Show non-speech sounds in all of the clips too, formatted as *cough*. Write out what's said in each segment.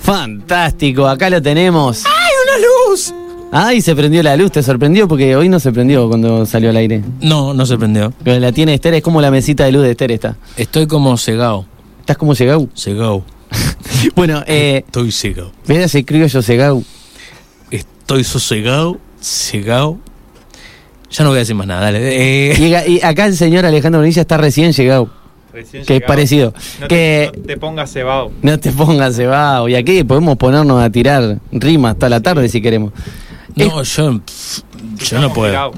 Fantástico, acá lo tenemos. ¡Ay, una luz! Ay, se prendió la luz, ¿te sorprendió? Porque hoy no se prendió cuando salió al aire. No, no se prendió. Pero la tiene Esther, es como la mesita de luz de Esther está. Estoy como cegado. ¿Estás como cegau? Cegado. *laughs* bueno, eh, Estoy cegado. mira se escribe yo cegau. Estoy sosegado, cegado. Ya no voy a decir más nada, dale. Eh, y acá el señor Alejandro Bonilla está recién llegado. Recién Que es parecido. No, que te, no te pongas cebado. no te pongas cebado. Y aquí podemos ponernos a tirar rimas hasta la tarde si queremos. no, yo, yo no puedo. Cebado.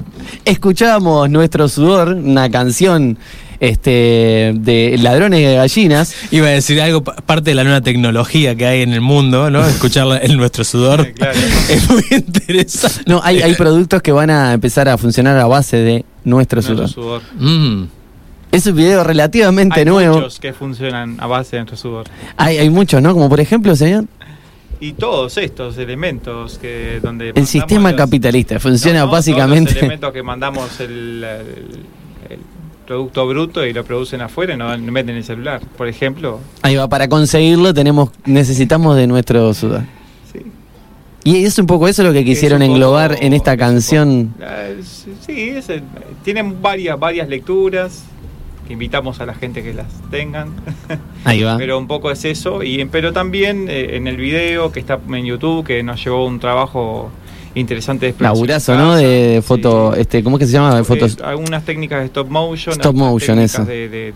Escuchábamos Nuestro Sudor, una canción este, de ladrones de gallinas. Iba a decir algo, pa- parte de la nueva tecnología que hay en el mundo, ¿no? *laughs* Escucharla en nuestro sudor. Sí, claro. *laughs* Es muy interesante. No, hay, hay productos que van a empezar a funcionar a base de Nuestro Nuestro Sudor. sudor. Mm. Es un video relativamente Hay nuevo. muchos que funcionan a base de nuestro sudor. Hay, hay muchos, ¿no? Como por ejemplo, señor, Y todos estos elementos que donde el sistema los- capitalista funciona No, no, Todos básicamente. los elementos que mandamos el, el- el producto bruto y lo producen afuera y no meten el celular. Por ejemplo, Ahí va, para conseguirlo tenemos, necesitamos de nuestro sudor. sí. Y es un poco eso lo que quisieron englobar poco- en esta canción. poco- Sí, es tienen varias, varias lecturas invitamos a la gente que las tengan. *laughs* Ahí va. Pero un poco es eso. Y, pero también eh, en el video que está en YouTube, que nos llevó un trabajo interesante de Laburazo, ¿no? De, foto, Sí. este, ¿cómo es que se llama? De fotos. Eh, algunas técnicas de stop motion, Stop motion, eso. De, de-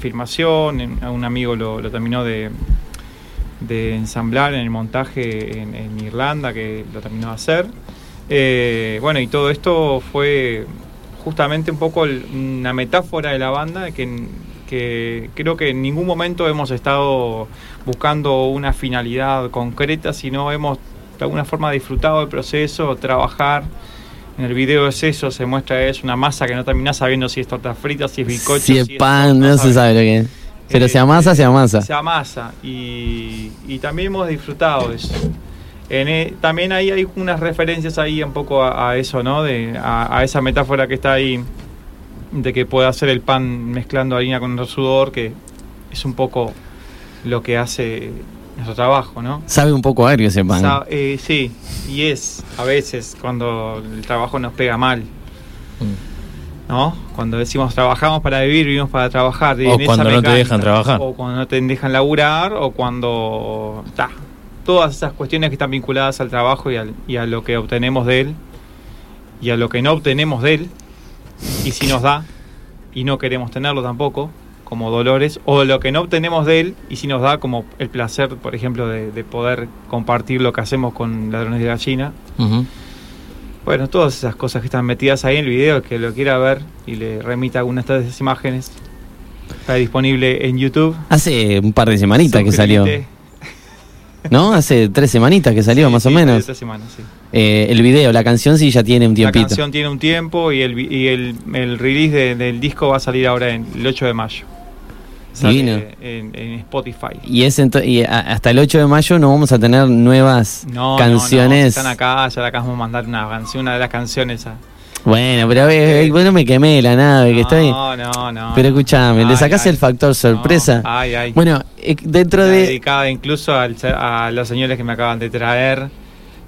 filmación. a un amigo lo, lo terminó de, de ensamblar en el montaje en, en Irlanda, que lo terminó de hacer. Eh, bueno, y todo esto fue justamente un poco el- una metáfora de la banda que, que creo que en ningún momento hemos estado buscando una finalidad concreta, sino hemos de alguna forma disfrutado del proceso, trabajar. En el video es eso, se muestra es una masa que no terminás sabiendo si es torta frita, si es bizcocho, Si es pan, no se sabe lo que es. Pero Eh, se amasa, se amasa. Se amasa y, y también hemos disfrutado de eso. En e- también ahí hay unas referencias ahí un poco a, a eso, ¿no? De, a, a esa metáfora que está ahí de que puede hacer el pan mezclando harina con nuestro sudor, que es un poco lo que hace nuestro trabajo, ¿no? Sabe un poco agrio ese pan. Sa- eh, sí, y es a veces cuando el trabajo nos pega mal, ¿no? Cuando decimos trabajamos para vivir, vivimos para trabajar. y O en esa cuando no te dejan trabajar. O cuando no te dejan laburar, o cuando... ta, todas esas cuestiones que están vinculadas al trabajo y, al- y a lo que obtenemos de él, y a lo que no obtenemos de él, y si nos da, y no queremos tenerlo tampoco, como dolores, o lo que no obtenemos de él, y si nos da como el placer, por ejemplo, de, de poder compartir lo que hacemos con ladrones de gallina. Ujú. Bueno, todas esas cosas que están metidas ahí en el video, que lo quiera ver y le remita algunas de esas imágenes, está disponible en YouTube. Hace un par de semanitas que salió. ¿No? Hace tres semanitas que salió, Sí, más sí, o menos. esta semana, sí. Eh, el video, la canción sí ya tiene un La tiempito. canción tiene un tiempo y el, y el, el release de- del disco va a salir ahora en, el 8 de mayo. Divino. En, en Spotify. Y, es y hasta el 8 de mayo no vamos a tener nuevas No, no, no, canciones. si están acá, ya le acabamos de mandar una canción, una de las canciones a. Bueno, pero eh, bueno, me quemé la nave, que estoy. No, no, no. Pero escúchame, le sacás ay. el factor sorpresa. No, ay, ay. Bueno, eh, dentro Está de. dedicada incluso al- a los señores que me acaban de traer.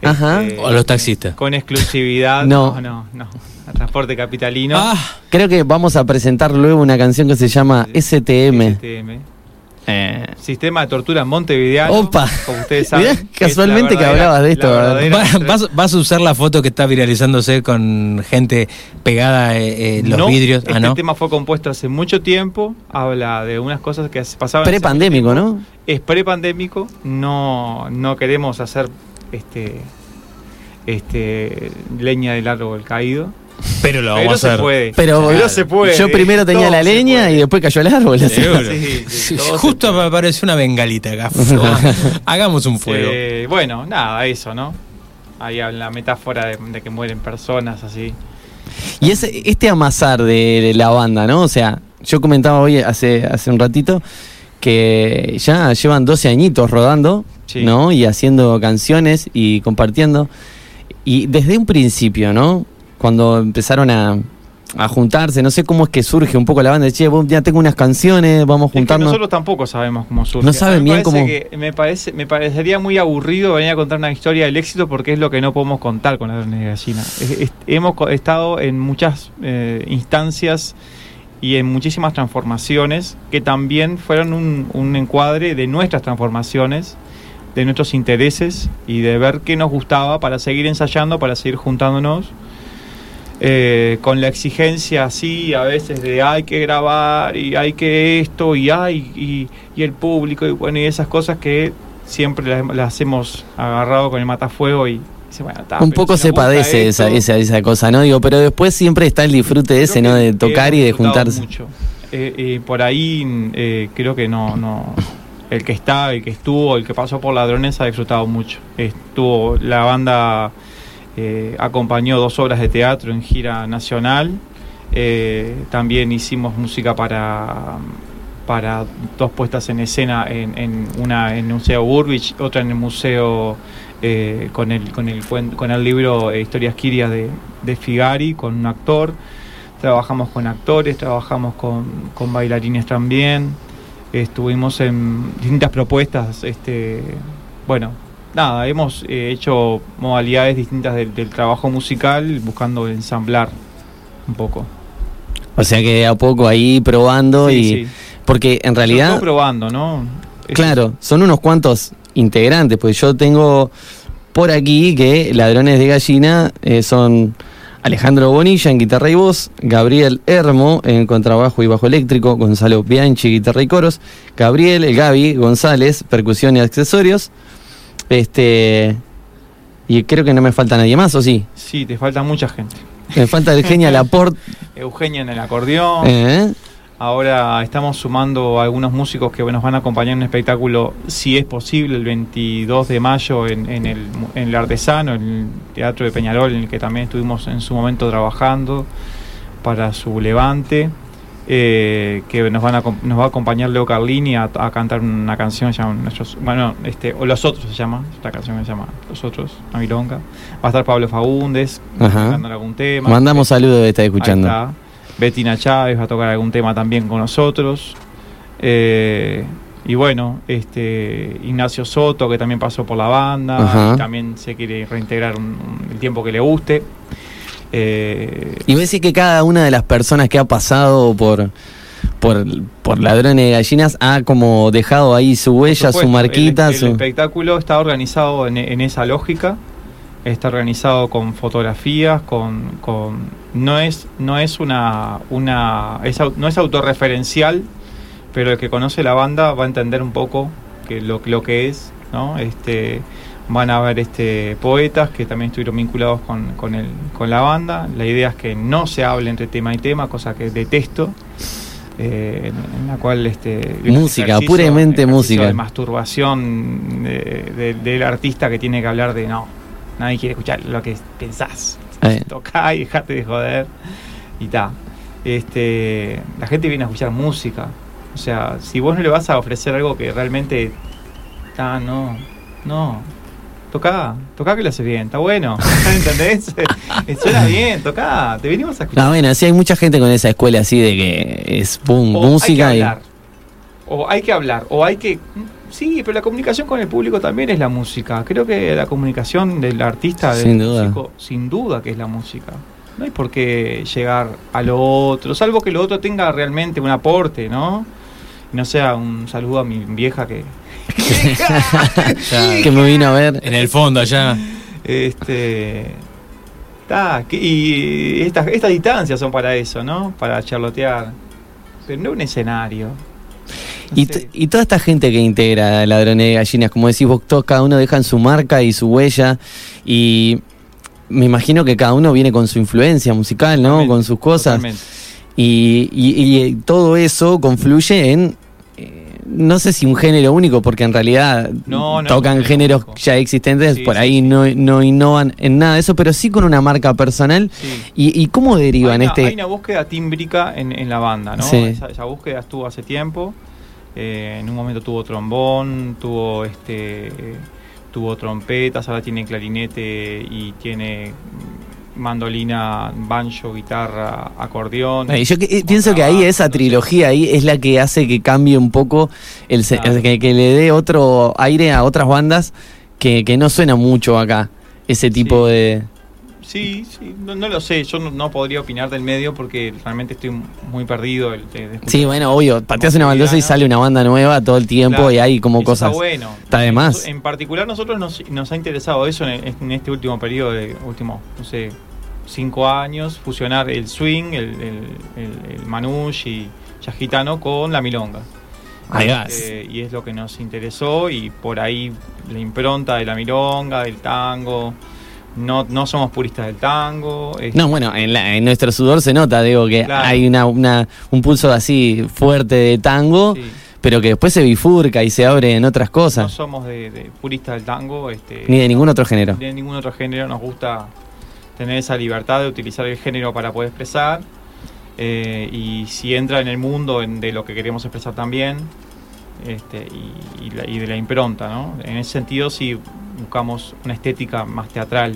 Ajá. este, O los taxistas. Con exclusividad. *laughs* No. no, no. no. A transporte capitalino. Ah, Creo que vamos a presentar luego una canción que se llama STM. STM. Eh, Sistema de tortura montevideano. Opa. Como ustedes saben. Mirá, casualmente que hablabas de esto, vas, vas a usar la foto que está viralizándose con gente pegada eh, en los No, vidrios. Este ah, no. tema fue compuesto hace mucho tiempo. Habla de unas cosas que pasaban. Pre-pandémico, ¿no? Es pre-pandémico. No, no queremos hacer este, este leña del árbol caído. Pero lo Pero vamos a se hacer. puede. Pero, Pero se puede. Yo primero tenía Todo la leña y después cayó el árbol. Sí, sí, Sí, Justo apareció una bengalita acá. *laughs* Hagamos un fuego. Eh, bueno, nada, eso, ¿no? Ahí habla la metáfora de, de que mueren personas así. Y ese, este amasar de, de la banda, ¿no? O sea, yo comentaba hoy hace, hace un ratito que ya llevan 12 añitos rodando, Sí. ¿no? Y haciendo canciones y compartiendo. Y desde un principio, ¿no? Cuando empezaron a, a juntarse, no sé cómo es que surge un poco la banda, che, vos ya tengo unas canciones, vamos a Es que juntarnos. nosotros tampoco sabemos cómo surge. No saben bien cómo- que- me, parece, me parecería muy aburrido venir a contar una historia del éxito porque es lo que no podemos contar con la de gallina. Es- es- hemos estado en muchas eh, instancias y en muchísimas transformaciones que también fueron un, un encuadre de nuestras transformaciones, de nuestros intereses y de ver qué nos gustaba para seguir ensayando, para seguir juntándonos. Eh, con la exigencia así a veces de hay que grabar y hay que esto y hay y, y el público y bueno y esas cosas que siempre las, las hemos agarrado con el matafuego y bueno, un poco si se padece esa, esto, esa, esa cosa, ¿no? Digo, pero después siempre está el disfrute ese, ¿no? De tocar y de juntarse. mucho. Eh, eh, por ahí eh, creo que no, no. El que está, el que estuvo, el que pasó por Ladrones ha disfrutado mucho. Estuvo la banda eh, acompañó dos obras de teatro en gira nacional. Eh, también hicimos música para para dos puestas en escena en, en una en el Museo Burbich, otra en el museo eh, con el con el con el libro Historias Quirias de, de Figari con un actor trabajamos con actores, trabajamos con, con bailarines también, estuvimos en distintas propuestas, este, bueno, nada, hemos eh, hecho modalidades distintas del, del trabajo musical buscando ensamblar un poco. O sea que a poco ahí probando Sí, y... sí. Porque en realidad... todo probando, ¿no? Es- Claro, son unos cuantos integrantes, pues yo tengo por aquí que Ladrones de Gallina eh, son Alejandro Bonilla en guitarra y voz, Gabriel Hermo en contrabajo y bajo eléctrico, Gonzalo Bianchi guitarra y coros, Gabriel, el Gaby González, percusión y accesorios, este y creo que no me falta nadie más, ¿o sí? Sí, te falta mucha gente. Me falta Eugenia *laughs* Laporte, Eugenia en el acordeón. ¿eh? Ahora estamos sumando algunos músicos que nos van a acompañar en un espectáculo, si es posible, el 22 de mayo en, en el, en el Artesano, en el Teatro de Peñarol, en el que también estuvimos en su momento trabajando para su levante. Eh, que nos van a, nos va a acompañar Leo Carlini a, a cantar una canción que se llama nuestros bueno este o los otros se llama esta canción se llama los otros a milonga va a estar Pablo Fagundes cantando algún tema Mandamos saludos de estar escuchando. Está. Betina Chávez va a tocar algún tema también con nosotros. Eh, y bueno, este Ignacio Soto, que también pasó por la banda, y también se quiere reintegrar un- un- el tiempo que le guste. Eh, Y ves que cada una de las personas que ha pasado por, por, por ladrones de gallinas ha como dejado ahí su huella, su marquita, el, el su... espectáculo está organizado en, en esa lógica. Está organizado con fotografías, con, con no es no es una una es no es autorreferencial, pero el que conoce la banda va a entender un poco que lo, lo que es, ¿no? Este van a haber este poetas que también estuvieron vinculados con, con, el, con la banda. La idea es que no se hable entre tema y tema, cosa que detesto. eh, en, en la cual este Música, puramente música. de masturbación de- de- del artista que tiene que hablar de no nadie quiere escuchar lo que pensás Eh. *laughs* tocá y dejate de joder y ta este la gente viene a escuchar música o sea si vos no le vas a ofrecer algo que realmente ta no no tocá tocá que lo haces bien está bueno *laughs* ¿entendés? *laughs* Eh, suena bien tocá te venimos a escuchar No, bueno, sí hay mucha gente con esa escuela así de que es boom, o música hay y... que hablar. O hay que hablar, o hay que... Sí, pero la comunicación con el público también es la música. Creo que la comunicación del artista, del Sin duda. músico, sin duda que es la música. No hay por qué llegar a lo otro, salvo que lo otro tenga realmente un aporte, ¿no? Y no sea un saludo a mi vieja que... *laughs* Que me vino a ver. en el fondo allá. Este... ta, y estas, estas distancias son para eso, ¿no? Para charlotear. Pero no un escenario. No Y, y toda esta gente que integra Ladrones de Gallinas, como decís vos, todos, cada uno dejan su marca y su huella. Y me imagino que cada uno viene con su influencia musical, ¿no? Totalmente, Con sus cosas. y- y todo eso confluye en, eh, no sé si un género único, porque en realidad No, tocan géneros único. ya existentes, Sí, por ahí sí. No, no innovan en nada de eso, pero sí con una marca personal. Sí. ¿Y, y cómo derivan hay, una, este...? hay una búsqueda tímbrica en, en la banda, ¿no? Sí. Esa, esa búsqueda estuvo hace tiempo. Eh, en un momento tuvo trombón, tuvo este tuvo trompetas, ahora tiene clarinete y tiene mandolina, banjo, guitarra, acordeón. Yo que- eh, pienso que ahí esa trilogía ahí es la que hace que cambie un poco el Claro. que, que le dé otro aire a otras bandas que, que no suena mucho acá ese tipo Sí. de Sí, sí, no, no lo sé, yo no, no podría opinar del medio porque realmente estoy muy perdido. de- de- sí bueno obvio pateas una baldosa y sale una banda nueva todo el tiempo Claro, y hay como cosas Está bueno. Está de más. En particular, nosotros nos, nos ha interesado eso en, en este último periodo, de último, no sé, cinco años, fusionar el swing, el, el, el, el manouche y jazz gitano con la milonga. Ahí. Eh, y es lo que nos interesó y por ahí la impronta de la milonga, del tango. No, no somos puristas del tango. este, No, bueno, en, la- en nuestro sudor se nota, digo, que Claro. hay una, una- un pulso así fuerte de tango, sí. pero que después se bifurca y se abre en otras No cosas, somos de, de puristas del tango. Este, ni de ningún otro género. de ningún otro género. Nos gusta tener esa libertad de utilizar el género para poder expresar. eh, y si entra en el mundo en- de lo que queremos expresar también. Este, y, y la- y de la impronta, ¿no? En ese sentido, sí buscamos una estética más teatral,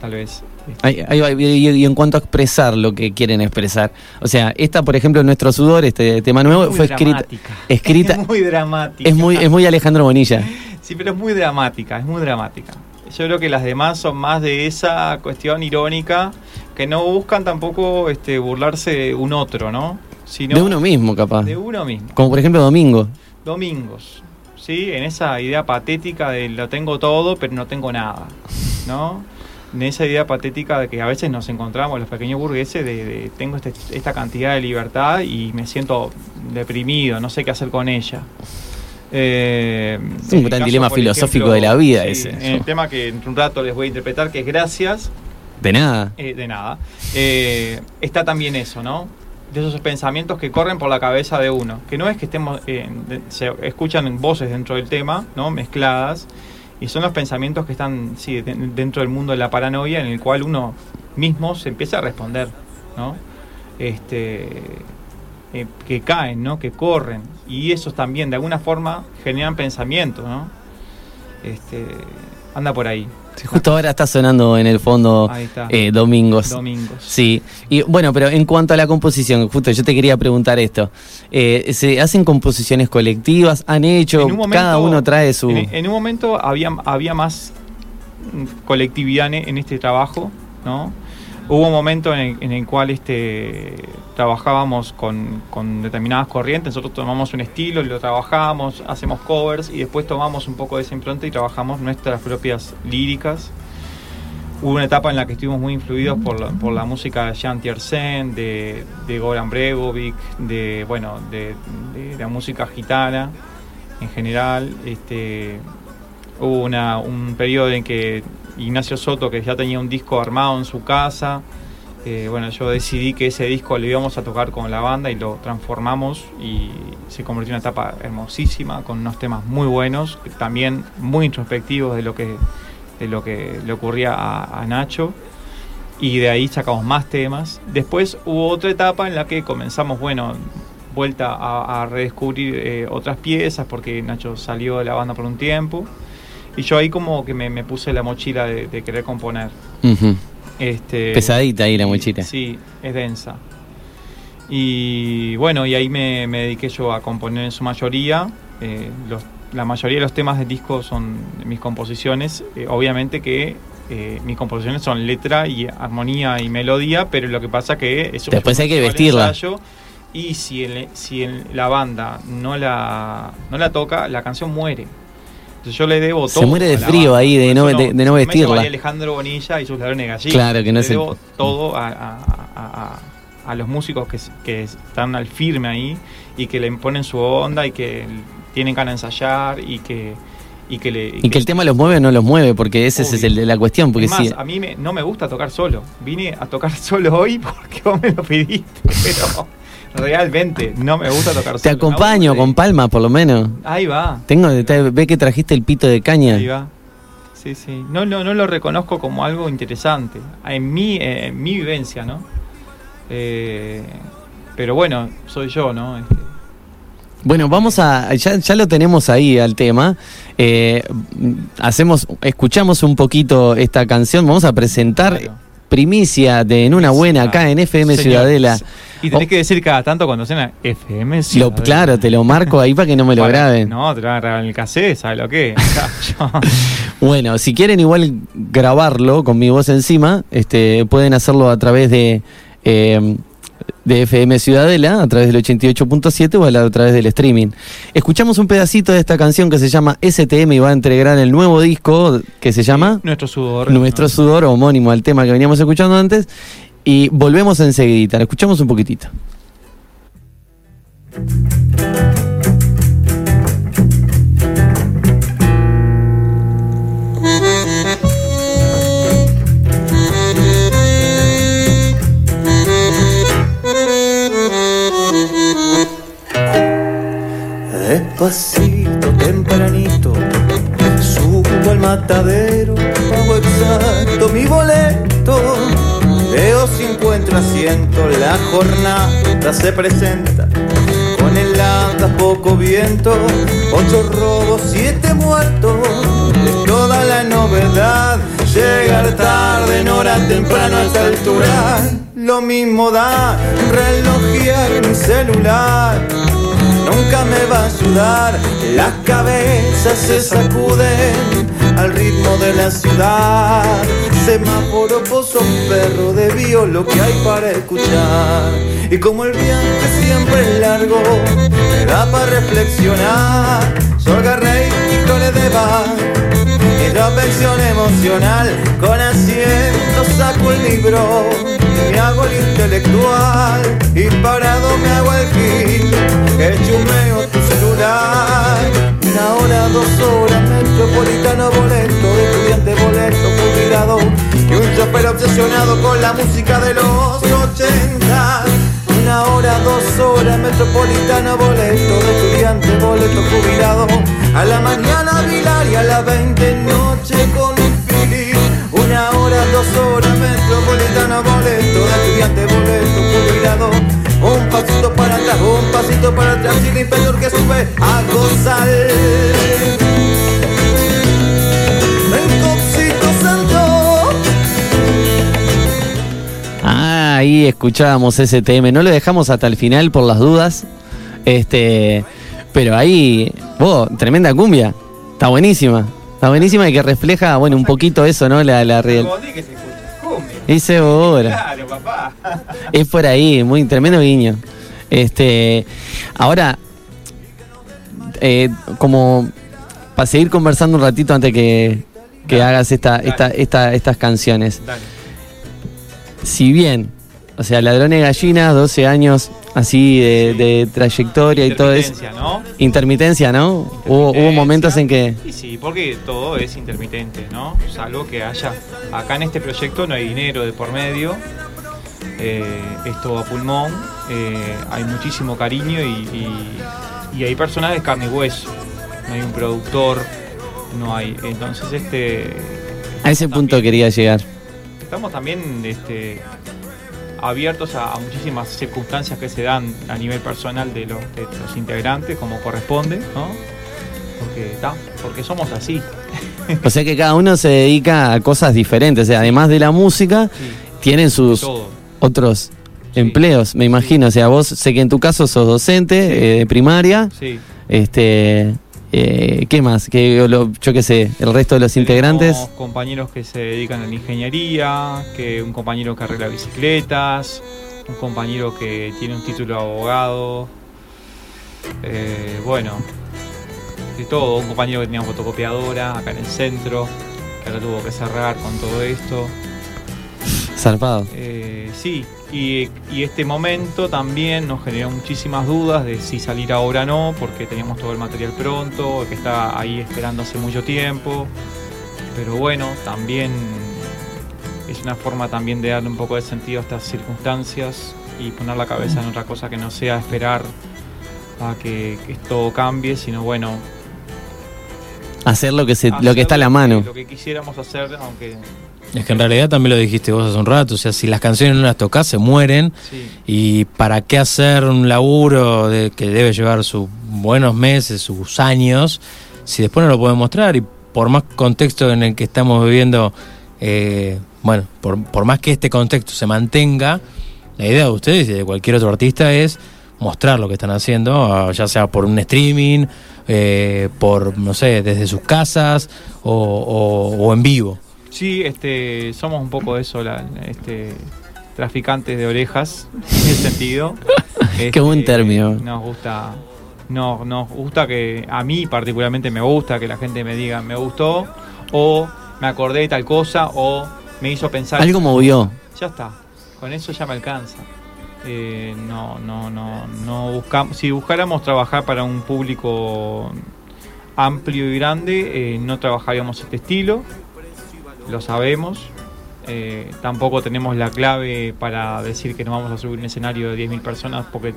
tal vez. Este, Ahí- ahí va, y, y en cuanto a expresar lo que quieren expresar, o sea, esta, por ejemplo, Nuestro Sudor, este tema nuevo, fue escrita, *laughs* escrita, Es muy dramática. es muy, es muy Alejandro Bonilla. Sí, pero es muy dramática, es muy dramática. Yo creo que las demás son más de esa cuestión irónica que no buscan tampoco este, burlarse de un otro, ¿no? Sino de uno mismo, capaz. de uno mismo. Como por ejemplo Domingo. Domingos, ¿sí? En esa idea patética de lo tengo todo, pero no tengo nada, ¿no? En esa idea patética de que a veces nos encontramos los pequeños burgueses de, de tengo este- esta cantidad de libertad y me siento deprimido, no sé qué hacer con ella. Eh, Es un gran dilema filosófico de la vida ese. En el tema que en un rato les voy a interpretar, que es gracias, De nada. eh, de nada, eh, está también eso, ¿no? De esos pensamientos que corren por la cabeza de uno, que no es que estemos, de- se escuchan voces dentro del tema, ¿no? Mezcladas, y son los pensamientos que están, sí, de- dentro del mundo de la paranoia, en el cual uno mismo se empieza a responder, ¿no? Este, eh, que caen, ¿no? Que corren, y esos también, de alguna forma, generan pensamientos, ¿no? Este, anda por ahí. Sí, justo ahora está sonando en el fondo eh, Domingos. Domingos. Sí, y bueno, pero en cuanto a la composición, justo yo te quería preguntar esto. Eh, ¿Se hacen composiciones colectivas? ¿Han hecho? En un momento- cada uno trae su... En, en un momento había, había más mm, colectividad en este trabajo, ¿no? Hubo un momento en el, cual este, trabajábamos con, con determinadas corrientes, nosotros tomamos un estilo lo trabajamos, hacemos covers y después tomamos un poco de esa impronta y trabajamos nuestras propias líricas. Hubo una etapa en la que estuvimos muy influidos por la, por la música de Jean Tiersen, de, Goran Bregovic, de, bueno, de la música gitana en general. Este, hubo una, un periodo en que Ignacio Soto, que ya tenía un disco armado en su casa, eh, bueno, yo decidí que ese disco lo íbamos a tocar con la banda y lo transformamos y se convirtió en una etapa hermosísima, con unos temas muy buenos, también muy introspectivos de lo que, de lo que le ocurría a, Nacho. Y de ahí sacamos más temas. Después hubo otra etapa en la que comenzamos, bueno, vuelta a, a redescubrir eh, otras piezas porque Nacho salió de la banda por un tiempo. Y yo ahí como que me, me puse la mochila de, de querer componer. Ujú. Este, Pesadita ahí la y- mochila. Sí, es densa. Y bueno, y ahí me, me dediqué yo a componer en su mayoría. Eh, los- la mayoría de los temas del disco son mis composiciones. Eh, obviamente que eh, mis composiciones son letra y armonía y melodía, pero lo que pasa que eso Después hay que vestirla. ensayo, y si, el- si el- la banda no la, no la toca, la canción muere. Yo le debo Se todo. muere de frío ahí de no- eso de- de no vestirla. María Alejandro Bonilla y sus ladrones gallinas. Claro, que no Le es el- debo todo a, a- a- a- los músicos que, que están al firme ahí y que le ponen su onda y que tienen ganas de ensayar y que y que le Y que el tema los mueve o no los mueve, porque ese es el de la cuestión. Porque es más, sí, a mí me- no me gusta tocar solo. Vine a tocar *laughs* solo hoy porque vos me lo pediste, *laughs* pero realmente no me gusta tocar te solo. Me acompaño con palma, por lo menos. Ahí va. Tengo, te- ve que trajiste el pito de caña. Ahí va. Sí, sí. No, no, no lo reconozco como algo interesante. En mi, eh, en mi vivencia, ¿no? Eh, pero bueno, soy yo, ¿no? Este, Bueno, vamos a. Ya, ya lo tenemos ahí al tema. Eh, hacemos, escuchamos un poquito esta canción. Vamos a presentar claro. primicia de En una buena acá en FM Señor. Ciudadela. Y tenés Oh. que decir cada tanto cuando suena FM Lo, Ciudadela. claro, te lo marco ahí para que no me lo Para- graben. No, te lo van a grabar en el cassette, ¿sabes lo que? *laughs* *laughs* Bueno, si quieren igual grabarlo con mi voz encima, este, pueden hacerlo a través de, eh, de FM Ciudadela, a través del 88.7 o a través del streaming. Escuchamos un pedacito de esta canción que se llama STM y va a entregar el nuevo disco que se llama Nuestro sudor. Nuestro Sudor, homónimo al tema que veníamos escuchando antes. Y volvemos enseguida, la escuchamos un poquitito. Se presenta. Con heladas, poco viento, ocho robos, siete muertos. Es toda la novedad, llegar tarde en hora temprano a esta altura. Lo mismo da relojear mi celular nunca me va a ayudar. Las cabezas se sacuden al ritmo de la ciudad. Semáforo, pozo, perro de bio, lo que hay para escuchar. Y como el viaje siempre es largo, me da para reflexionar. Yo agarré y cole de bar. Introspección emocional, con asiento saco el libro, me hago el intelectual y parado me hago el gil, que chumeo tu celular. Una hora, dos horas, metropolitano boleto, estudiante boleto, jubilado y un chofer obsesionado con la música de los 80. Una hora, dos horas, metropolitano boleto, de estudiante boleto jubilado. A la mañana Vilar y a las 20 noche con un fili. Una hora, dos horas, metropolitano boleto, de estudiante boleto jubilado. Un pasito para atrás, un pasito para atrás, sin impedir que sube a gozar. Escuchábamos STM. No lo dejamos hasta el final por las dudas. Este, pero ahí, vos, tremenda cumbia. Está buenísima. Está buenísima y que refleja, bueno, un poquito eso, ¿no? La, la real. Dice ahora. Claro, papá. *laughs* Es por ahí, muy tremendo guiño. Este, ahora, eh, como para seguir conversando un ratito antes que, que hagas esta, esta, esta- estas canciones. Dale. Si bien, o sea, Ladrones de Gallinas, 12 años así de, de trayectoria y todo eso. Intermitencia, ¿no? Intermitencia, ¿no? Hubo, hubo momentos en que... Y sí, porque todo es intermitente, ¿no? Salvo que haya. Acá en este proyecto no hay dinero de por medio. eh, es todo a pulmón. eh, hay muchísimo cariño y, y- y hay personas de carne y hueso. No hay un productor, no hay. Entonces, este. A ese punto quería llegar. Estamos también este, abiertos a, a muchísimas circunstancias que se dan a nivel personal de los, de los integrantes, como corresponde, ¿no? Porque, ta, porque somos así. O sea que cada uno se dedica a cosas diferentes. O sea, además de la música, Sí, tienen sus otros Sí. empleos, me imagino. O sea, vos sé que en tu caso sos docente Sí. eh, de primaria. Sí. Este, eh, ¿Qué más? Que lo- yo qué sé, el resto de los integrantes. Compañeros que se dedican a la ingeniería, que un compañero que arregla bicicletas, un compañero que tiene un título de abogado. eh, bueno, de todo. Un compañero que tenía fotocopiadora acá en el centro, que ahora tuvo que cerrar con todo esto. Zarpado. Eh, sí, y, y este momento también nos generó muchísimas dudas de si salir ahora o no, porque teníamos todo el material pronto, que está ahí esperando hace mucho tiempo. Pero bueno, también es una forma también de darle un poco de sentido a estas circunstancias y poner la cabeza en otra cosa que no sea esperar a que, que todo cambie, sino bueno, Hacer lo que, se, lo hacer que está a la mano. Lo que quisiéramos hacer, aunque Es que en realidad también lo dijiste vos hace un rato, o sea, si las canciones no las tocas se mueren. Sí, y para qué hacer un laburo de, que debe llevar sus buenos meses, sus años, si después no lo pueden mostrar. Y por más contexto en el que estamos viviendo eh, bueno, por, por más que este contexto se mantenga, la idea de ustedes y de cualquier otro artista es mostrar lo que están haciendo, ah, ya sea por un streaming, eh, por, no sé, desde sus casas o, o- o en vivo. Sí, este, somos un poco de eso, la- este, traficantes de orejas, en ese sentido. *laughs* Qué buen Este, término. Nos gusta, no, nos gusta que, a mí particularmente me gusta que la gente me diga me gustó, o me acordé de tal cosa, o me hizo pensar. Algo movió. Ya está, con eso ya me alcanza. Eh, no, no, no, no buscamos. Si buscáramos trabajar para un público amplio y grande, eh, no trabajaríamos este estilo. Lo sabemos. Eh, tampoco tenemos la clave para decir que no vamos a subir un escenario de 10.000 personas porque,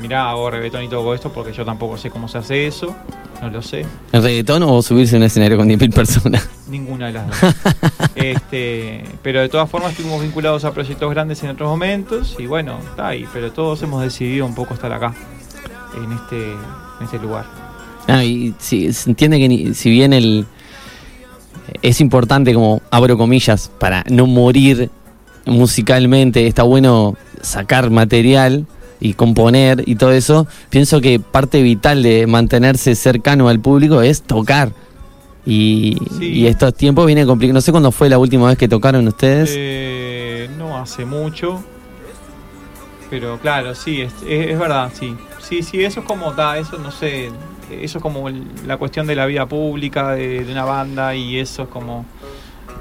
mirá, hago reggaetón y todo esto porque yo tampoco sé cómo se hace eso. No lo sé. ¿El reggaetón o subirse a un escenario con 10.000 personas? *laughs* Ninguna de las dos. este, pero de todas formas estuvimos vinculados a proyectos grandes en otros momentos y bueno, está ahí. Pero todos hemos decidido un poco estar acá, en este, en este lugar. Ah, y si, se entiende que ni- si bien el es importante como abro comillas para no morir musicalmente, está bueno sacar material y componer y todo eso, pienso que parte vital de mantenerse cercano al público es tocar. Y, Sí. y estos tiempos vienen complicados. No sé cuándo fue la última vez que tocaron ustedes. Eh, no hace mucho, pero claro, sí, es, es- es verdad, sí. Sí, sí, eso es como, da, eso no sé, eso es como el- la cuestión de la vida pública de, de una banda y eso es como,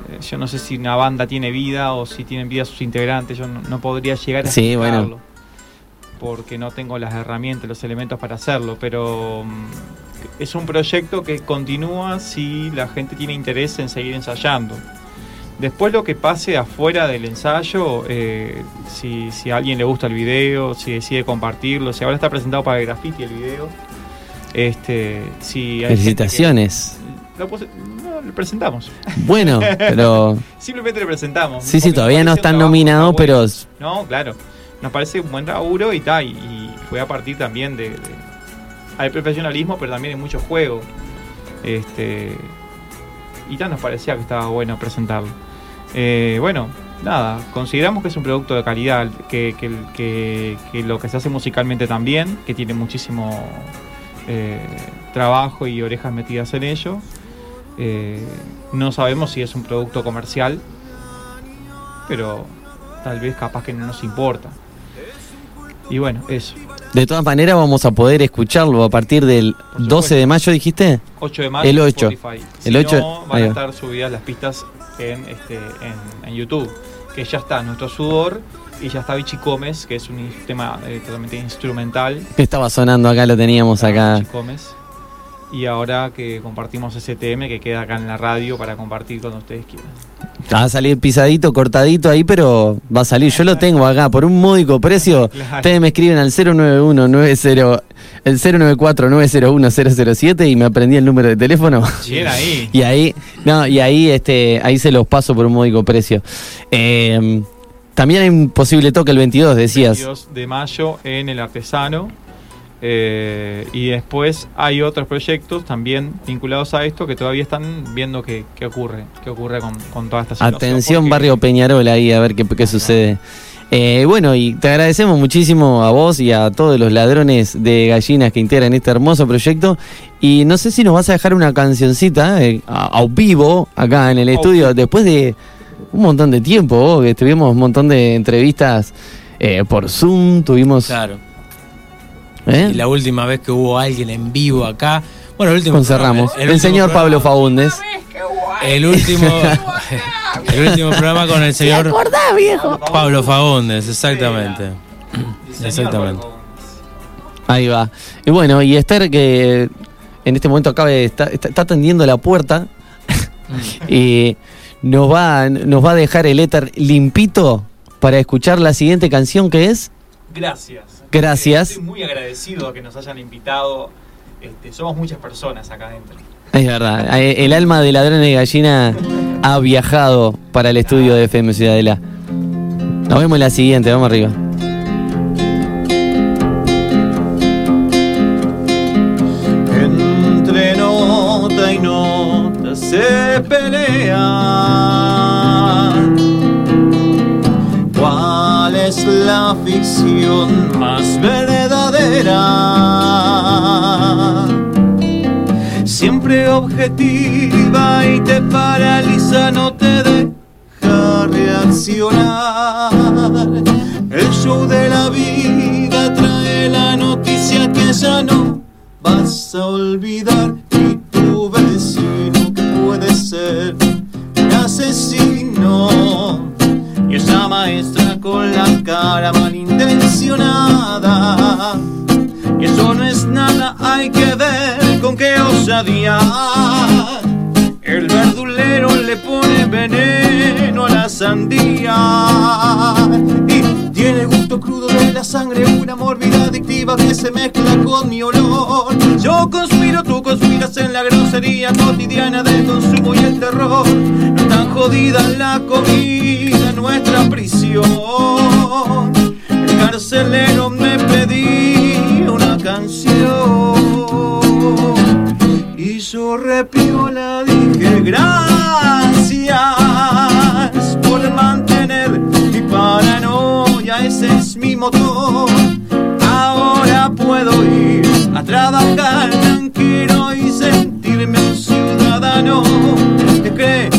eh, yo no sé si una banda tiene vida o si tienen vida sus integrantes, yo no, no podría llegar a Sí, bueno. porque no tengo las herramientas, los elementos para hacerlo, pero mm, es un proyecto que continúa si la gente tiene interés en seguir ensayando. Después lo que pase afuera del ensayo, eh, si, si a alguien le gusta el video, si decide compartirlo, si ahora está presentado para el graffiti el video, este, si hay Felicitaciones. lo, no, lo presentamos. Bueno, *laughs* pero Simplemente lo presentamos. sí, sí, todavía no están nominados, pero No, claro. Nos parece un buen laburo y tal. Y, y fue a partir también de, de- Hay profesionalismo, pero también hay mucho juego. Este. Y tal, nos parecía que estaba bueno presentarlo. Eh, bueno, nada. Consideramos que es un producto de calidad. Que, que, que- que lo que se hace musicalmente también. Que tiene muchísimo eh, trabajo y orejas metidas en ello. Eh, no sabemos si es un producto comercial. Pero tal vez capaz que no nos importa. Y bueno, eso. de todas maneras vamos a poder escucharlo a partir del Por 12 de mayo, dijiste. 8 de mayo El en 8. Spotify. El Si 8, no, van a estar subidas las pistas en, este, en, en YouTube. Que ya está nuestro sudor y ya está Vichy Gómez, que es un tema eh, totalmente instrumental. Que estaba sonando acá, lo teníamos acá. Vichy Gómez. Y ahora que compartimos ese TM que queda acá en la radio para compartir cuando ustedes quieran. Va a salir pisadito, cortadito ahí, pero va a salir. Yo lo tengo acá por un módico precio. *laughs* Claro. Ustedes me escriben al 091 90 el 094 901 007 y me aprendí el número de teléfono. Ahí. *laughs* Y ahí, no, y ahí este, ahí se los paso por un módico precio. Eh, también hay un posible toque el 22, decías. 22 de mayo en el Artesano. Eh, y después hay otros proyectos también vinculados a esto que todavía están viendo qué, qué ocurre, qué ocurre con, con toda esta situación. Atención, porque- Barrio Peñarol, ahí a ver qué, qué sucede. Eh, bueno, y te agradecemos muchísimo a vos y a todos los ladrones de gallinas que integran este hermoso proyecto. Y no sé si nos vas a dejar una cancioncita eh, a, a vivo acá en el estudio, después de un montón de tiempo, vos, que tuvimos un montón de entrevistas eh, por Zoom, tuvimos... Claro. ¿eh? Y la última vez que hubo alguien en vivo acá. Bueno, el último. Concerramos. programa- El, último señor programa- Pablo Faúndez. El último. *laughs* el último programa con el señor. Pablo Faúndez, exactamente. Exactamente. Ahí va. Y bueno, y Esther que en este momento acaba de estar, está, está atendiendo la puerta *laughs* y nos va, nos va a dejar el éter limpito para escuchar la siguiente canción que es Gracias. Gracias. Estoy muy agradecido a que nos hayan invitado. Este, somos muchas personas acá adentro. Es verdad, eh, el alma de ladrones de gallina ha viajado para el estudio de FM Ciudadela. Nos vemos en la siguiente, vamos arriba. Entre nota y nota se pelean la ficción más verdadera. Siempre objetiva y te paraliza, no te deja reaccionar. El show de la vida trae la noticia que ya no vas a olvidar. Y tu vecino puede ser Y esa maestra con la cara malintencionada. Y eso no es nada, hay que ver con qué osadía. El verdulero le pone veneno a la sandía. Y tiene gusto crudo de la sangre, una mórbida adictiva que se mezcla con mi olor. Yo conspiro, tú conspiras en la grosería cotidiana del consumo y el terror. No tan jodida la comida, nuestra prisión. El carcelero me pedía una canción. Y yo repiola dije gracias por mantener mi paranoia, ese es mi motor. Ahora puedo ir a trabajar tranquilo y sentirme un ciudadano que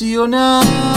deporte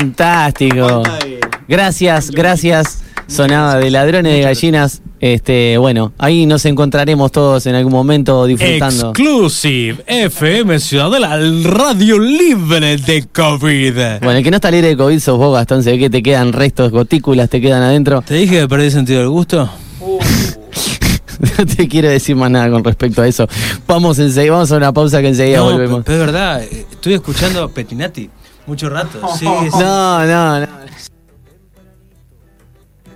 Fantástico. Gracias, gracias. Sonaba de ladrones de gallinas. Este, bueno, ahí nos encontraremos todos en algún momento disfrutando. Exclusive FM Ciudadela, el radio libre de COVID. Bueno, el que no está libre de COVID sos vos, Gastón. Se ve que te quedan restos, gotículas, te quedan adentro. ¿Te dije que perdí sentido del gusto? *laughs* No te quiero decir más nada con respecto a eso. Vamos enseguida, vamos a una pausa que enseguida No, volvemos. pero es verdad, eh, estuve escuchando a Petinati mucho rato. Sí, *laughs* sí. No, no, no.